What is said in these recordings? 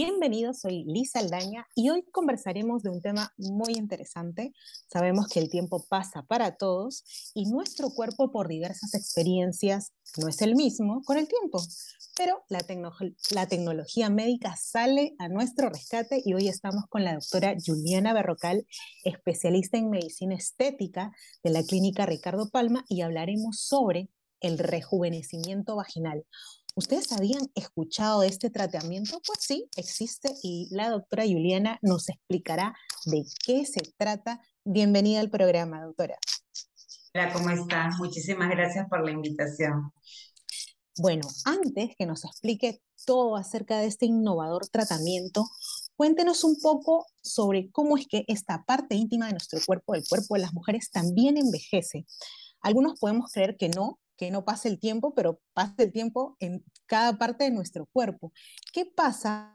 Bienvenidos, soy Lisa Aldaña y hoy conversaremos de un tema muy interesante. Sabemos que el tiempo pasa para todos y nuestro cuerpo por diversas experiencias no es el mismo con el tiempo, pero la, tecnología médica sale a nuestro rescate y hoy estamos con la doctora Juliana Berrocal, especialista en medicina estética de la clínica Ricardo Palma y hablaremos sobre el rejuvenecimiento vaginal, ¿Ustedes habían escuchado de este tratamiento? Pues sí, existe y la doctora Juliana nos explicará de qué se trata. Bienvenida al programa, doctora. Hola, ¿cómo está? Muchísimas gracias por la invitación. Bueno, antes que nos explique todo acerca de este innovador tratamiento, cuéntenos un poco sobre cómo es que esta parte íntima de nuestro cuerpo, el cuerpo de las mujeres, también envejece. Algunos podemos creer que no, que no pase el tiempo, pero pase el tiempo en cada parte de nuestro cuerpo. ¿Qué pasa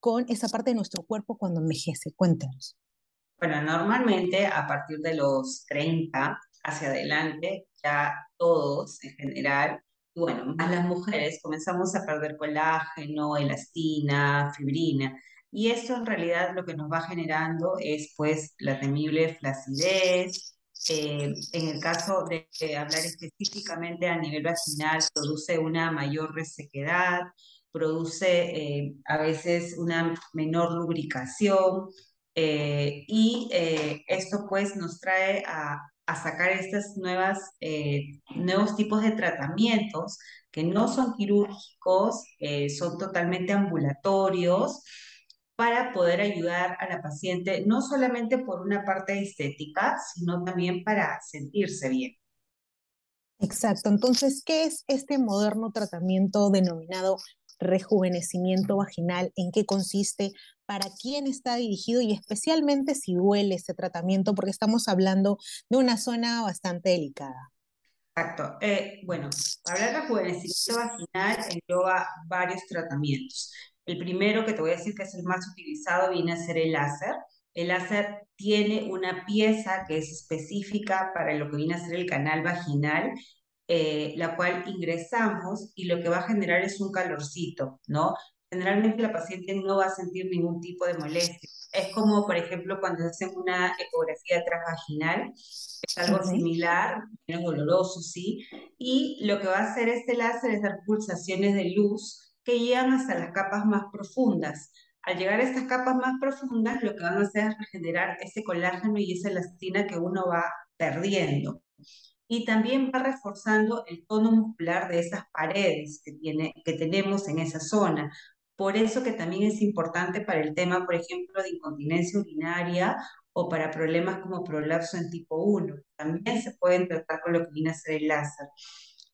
con esa parte de nuestro cuerpo cuando envejece? Cuéntenos. Bueno, normalmente a partir de los 30 hacia adelante, ya todos en general, bueno, más las mujeres, comenzamos a perder colágeno, elastina, fibrina. Y eso en realidad lo que nos va generando es pues la temible flacidez, eh, en el caso de, hablar específicamente a nivel vaginal, produce una mayor resequedad, produce eh, a veces una menor lubricación eh, y esto pues nos trae a, a sacar estos nuevos tipos de tratamientos que no son quirúrgicos, son totalmente ambulatorios para poder ayudar a la paciente, no solamente por una parte estética, sino también para sentirse bien. Exacto. Entonces, ¿qué es este moderno tratamiento denominado rejuvenecimiento vaginal? ¿En qué consiste? ¿Para quién está dirigido? Y especialmente si duele ese tratamiento, porque estamos hablando de una zona bastante delicada. Exacto. Eh, bueno, hablar de rejuvenecimiento vaginal engloba varios tratamientos. El primero que te voy a decir que es el más utilizado viene a ser el láser. El láser tiene una pieza que es específica para lo que viene a ser el canal vaginal, eh, la cual ingresamos y lo que va a generar es un calorcito, ¿no? Generalmente la paciente no va a sentir ningún tipo de molestia. Es como, por ejemplo, cuando hacen una ecografía transvaginal, es algo similar, menos doloroso, sí, y lo que va a hacer este láser es dar pulsaciones de luz que llegan hasta las capas más profundas. Al llegar a estas capas más profundas, lo que van a hacer es regenerar ese colágeno y esa elastina que uno va perdiendo. Y también va reforzando el tono muscular de esas paredes que, tiene, que tenemos en esa zona. Por eso que también es importante para el tema, por ejemplo, de incontinencia urinaria o para problemas como prolapso en tipo 1. También se pueden tratar con lo que viene a ser el láser.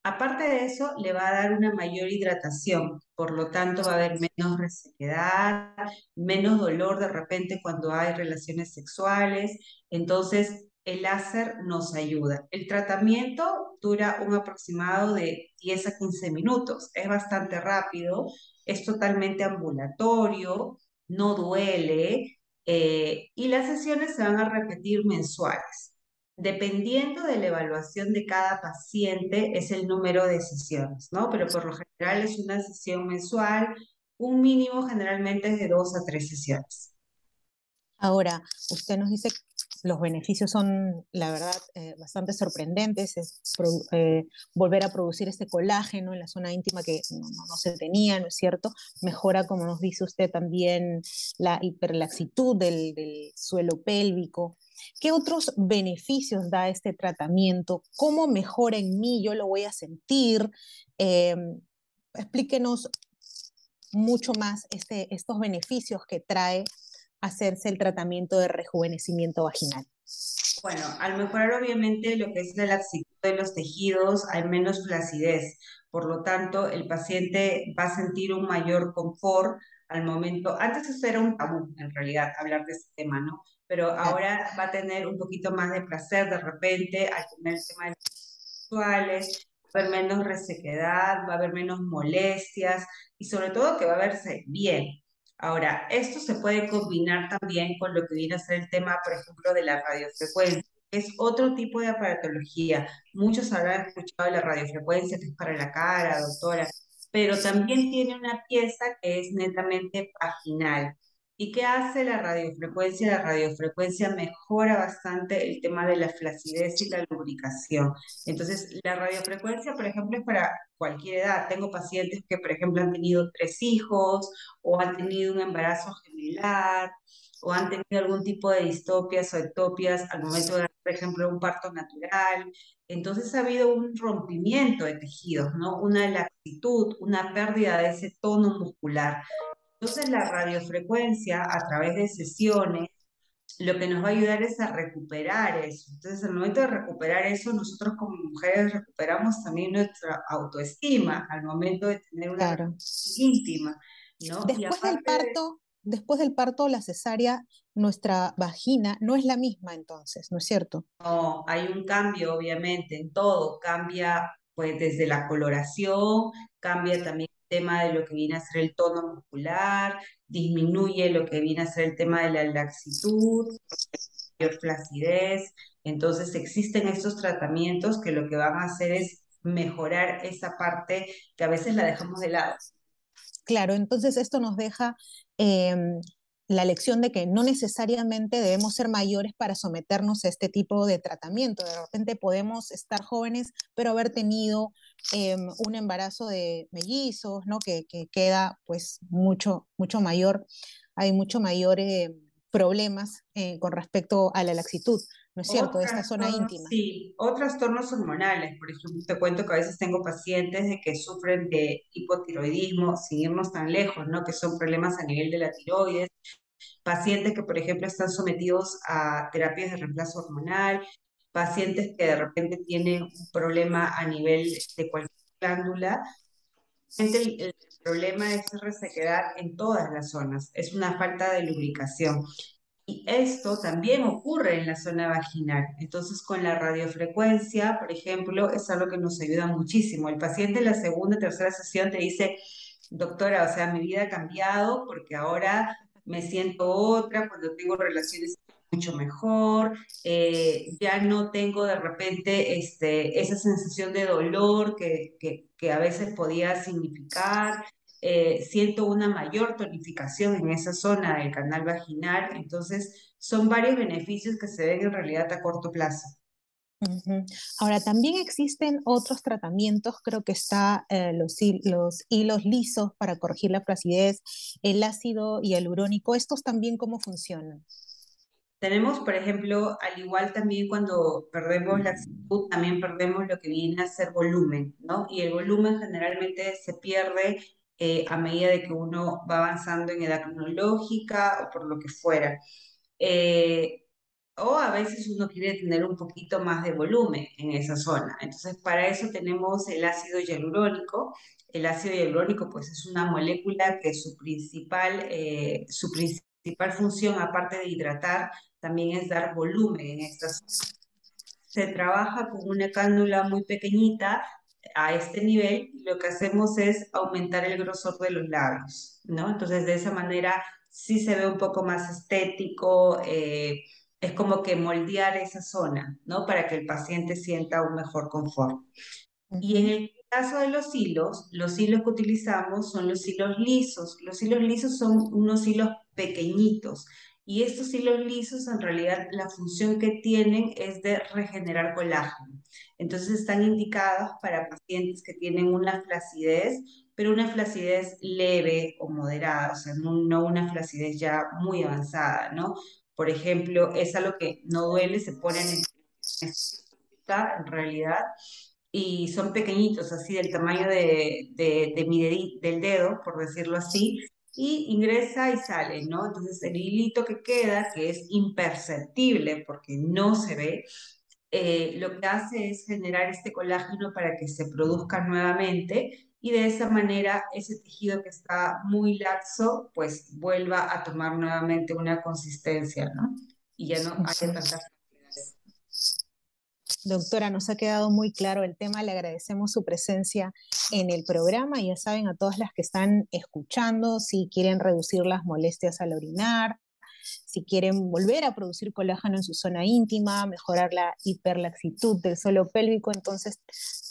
Aparte de eso, le va a dar una mayor hidratación, por lo tanto va a haber menos resequedad, menos dolor de repente cuando hay relaciones sexuales. Entonces, el láser nos ayuda. El tratamiento dura un aproximado de 10 a 15 minutos, es bastante rápido, es totalmente ambulatorio, no duele eh, y las sesiones se van a repetir mensuales. Dependiendo de la evaluación de cada paciente, es el número de sesiones, ¿no? Pero por lo general es una sesión mensual, un mínimo generalmente es de dos a tres sesiones. Ahora, usted nos dice que los beneficios son, la verdad, eh, bastante sorprendentes. Es eh, volver a producir este colágeno en la zona íntima que no, se tenía, ¿no es cierto? Mejora, como nos dice usted, también la hiperlaxitud del suelo pélvico. ¿Qué otros beneficios da este tratamiento? ¿Cómo mejora en mí? Yo lo voy a sentir. Em, explíquenos mucho más este, estos beneficios que trae hacerse el tratamiento de rejuvenecimiento vaginal. Bueno, al mejorar obviamente lo que es la laxitud de los tejidos, hay menos flacidez. Por lo tanto, el paciente va a sentir un mayor confort al momento. Antes eso era un tabú, en realidad, hablar de ese tema, ¿no? Pero ahora va a tener un poquito más de placer de repente al tener el tema de sexuales, va a haber menos resequedad, va a haber menos molestias y sobre todo que va a verse bien. Ahora, esto se puede combinar también con lo que viene a ser el tema, por ejemplo, de la radiofrecuencia. Es otro tipo de aparatología. Muchos habrán escuchado la radiofrecuencia, que es para la cara, doctora. pero también tiene una pieza que es netamente vaginal. ¿Y qué hace la radiofrecuencia? La radiofrecuencia mejora bastante el tema de la flacidez y la lubricación. Entonces, la radiofrecuencia, por ejemplo, es para cualquier edad. Tengo pacientes que, por ejemplo, han tenido tres hijos o han tenido un embarazo gemelar o han tenido algún tipo de distopias o ectopias al momento de, por ejemplo, un parto natural. Entonces ha habido un rompimiento de tejidos, ¿no? Una laxitud, una pérdida de ese tono muscular. Entonces la radiofrecuencia a través de sesiones lo que nos va a ayudar es a recuperar eso. Entonces, al momento de recuperar eso, nosotros como mujeres recuperamos también nuestra autoestima al momento de tener una Claro. íntima, Después del de parto, después del parto la cesárea, nuestra vagina no es la misma entonces, ¿no es cierto? No, hay un cambio, obviamente, en todo. Cambia, pues, desde la coloración, cambia también tema de lo que viene a ser el tono muscular, disminuye lo que viene a ser el tema de la laxitud, mayor flacidez. Entonces, existen estos tratamientos que lo que van a hacer es mejorar esa parte que a veces la dejamos de lado. Claro, entonces esto nos deja em, la lección de que no necesariamente debemos ser mayores para someternos a este tipo de tratamiento. De repente podemos estar jóvenes, pero haber tenido em, un embarazo de mellizos, ¿no? Que, que queda pues mucho, mucho mayor, hay mucho mayor eh, problemas eh, con respecto a la laxitud, ¿no es cierto? De esta zona íntima. sí, o trastornos hormonales. Por ejemplo, te cuento que a veces tengo pacientes de que sufren de hipotiroidismo, sin irnos tan lejos, ¿no? Que son problemas a nivel de la tiroides. Pacientes que, por ejemplo, están sometidos a terapias de reemplazo hormonal. Pacientes que de repente tienen un problema a nivel de cualquier glándula. El, el problema es resequedad en todas las zonas. Es una falta de lubricación. Y esto también ocurre en la zona vaginal. Entonces, con la radiofrecuencia, por ejemplo, es algo que nos ayuda muchísimo. El paciente en la segunda, tercera sesión te dice, doctora, o sea, mi vida ha cambiado porque ahora me siento otra, cuando tengo relaciones mucho mejor, eh, ya no tengo de repente este, esa sensación de dolor que, que, que a veces podía significar eh, siento una mayor tonificación en esa zona del canal vaginal, entonces son varios beneficios que se ven en realidad a corto plazo. Ahora, también existen otros tratamientos, creo que está eh, los, los hilos lisos para corregir la flacidez, el ácido hialurónico, ¿estos también cómo funcionan? Tenemos, por ejemplo, al igual también cuando perdemos la actitud, también perdemos lo que viene a ser volumen, ¿no? Y el volumen generalmente se pierde eh, a medida de que uno va avanzando en edad cronológica o por lo que fuera. Eh, o a veces uno quiere tener un poquito más de volumen en esa zona. Entonces, para eso tenemos el ácido hialurónico. El ácido hialurónico, pues, es una molécula que su principal, eh, su principal función, aparte de hidratar, también es dar volumen en esta zona. Se trabaja con una cánula muy pequeñita a este nivel lo que hacemos es aumentar el grosor de los labios, ¿no? Entonces, de esa manera sí se ve un poco más estético, eh, es como que moldear esa zona, ¿no? Para que el paciente sienta un mejor confort. Y en el caso de los hilos, los hilos que utilizamos son los hilos lisos. Los hilos lisos son unos hilos pequeñitos. Y estos hilos lisos, en realidad, la función que tienen es de regenerar colágeno. Entonces, están indicados para pacientes que tienen una flacidez, pero una flacidez leve o moderada, o sea, no, una flacidez ya muy avanzada, ¿no? Por ejemplo, es algo que no duele, se ponen en en realidad y son pequeñitos, así del tamaño de, de, de mi del dedo, por decirlo así, y ingresa y sale, ¿no? Entonces el hilito que queda, que es imperceptible porque no se ve, eh, lo que hace es generar este colágeno para que se produzca nuevamente y de esa manera ese tejido que está muy laxo, pues vuelva a tomar nuevamente una consistencia, ¿no? Y ya no haya Ujú. Doctora, nos ha quedado muy claro el tema, le agradecemos su presencia en el programa. Ya saben, a todas las que están escuchando, si quieren reducir las molestias al orinar, si quieren volver a producir colágeno en su zona íntima, mejorar la hiperlaxitud del suelo pélvico, entonces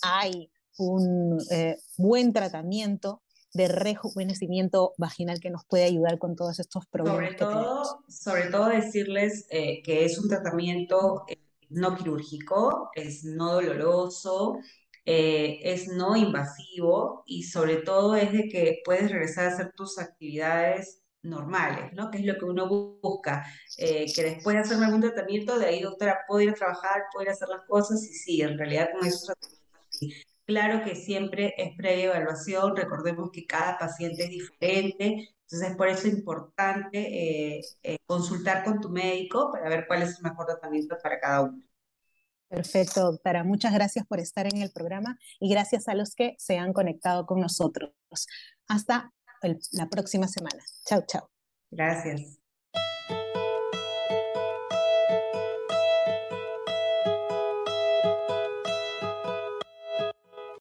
hay un eh, buen tratamiento de rejuvenecimiento vaginal que nos puede ayudar con todos estos problemas. Sobre todo, sobre todo decirles eh, que es un tratamiento eh, no quirúrgico, es no doloroso, es no invasivo y sobre todo es de que puedes regresar a hacer tus actividades normales, ¿no? Que es lo que uno busca, que después de hacerme algún tratamiento, de ahí, doctora, puedo ir a trabajar, puedo ir a hacer las cosas, y sí, en realidad con esos tratamientos Claro que siempre es previa evaluación, recordemos que cada paciente es diferente, entonces por eso es importante eh, eh, consultar con tu médico para ver cuál es el mejor tratamiento para cada uno. Perfecto, doctora. Muchas gracias por estar en el programa y gracias a los que se han conectado con nosotros. Hasta la próxima semana. Chao, chao. Gracias.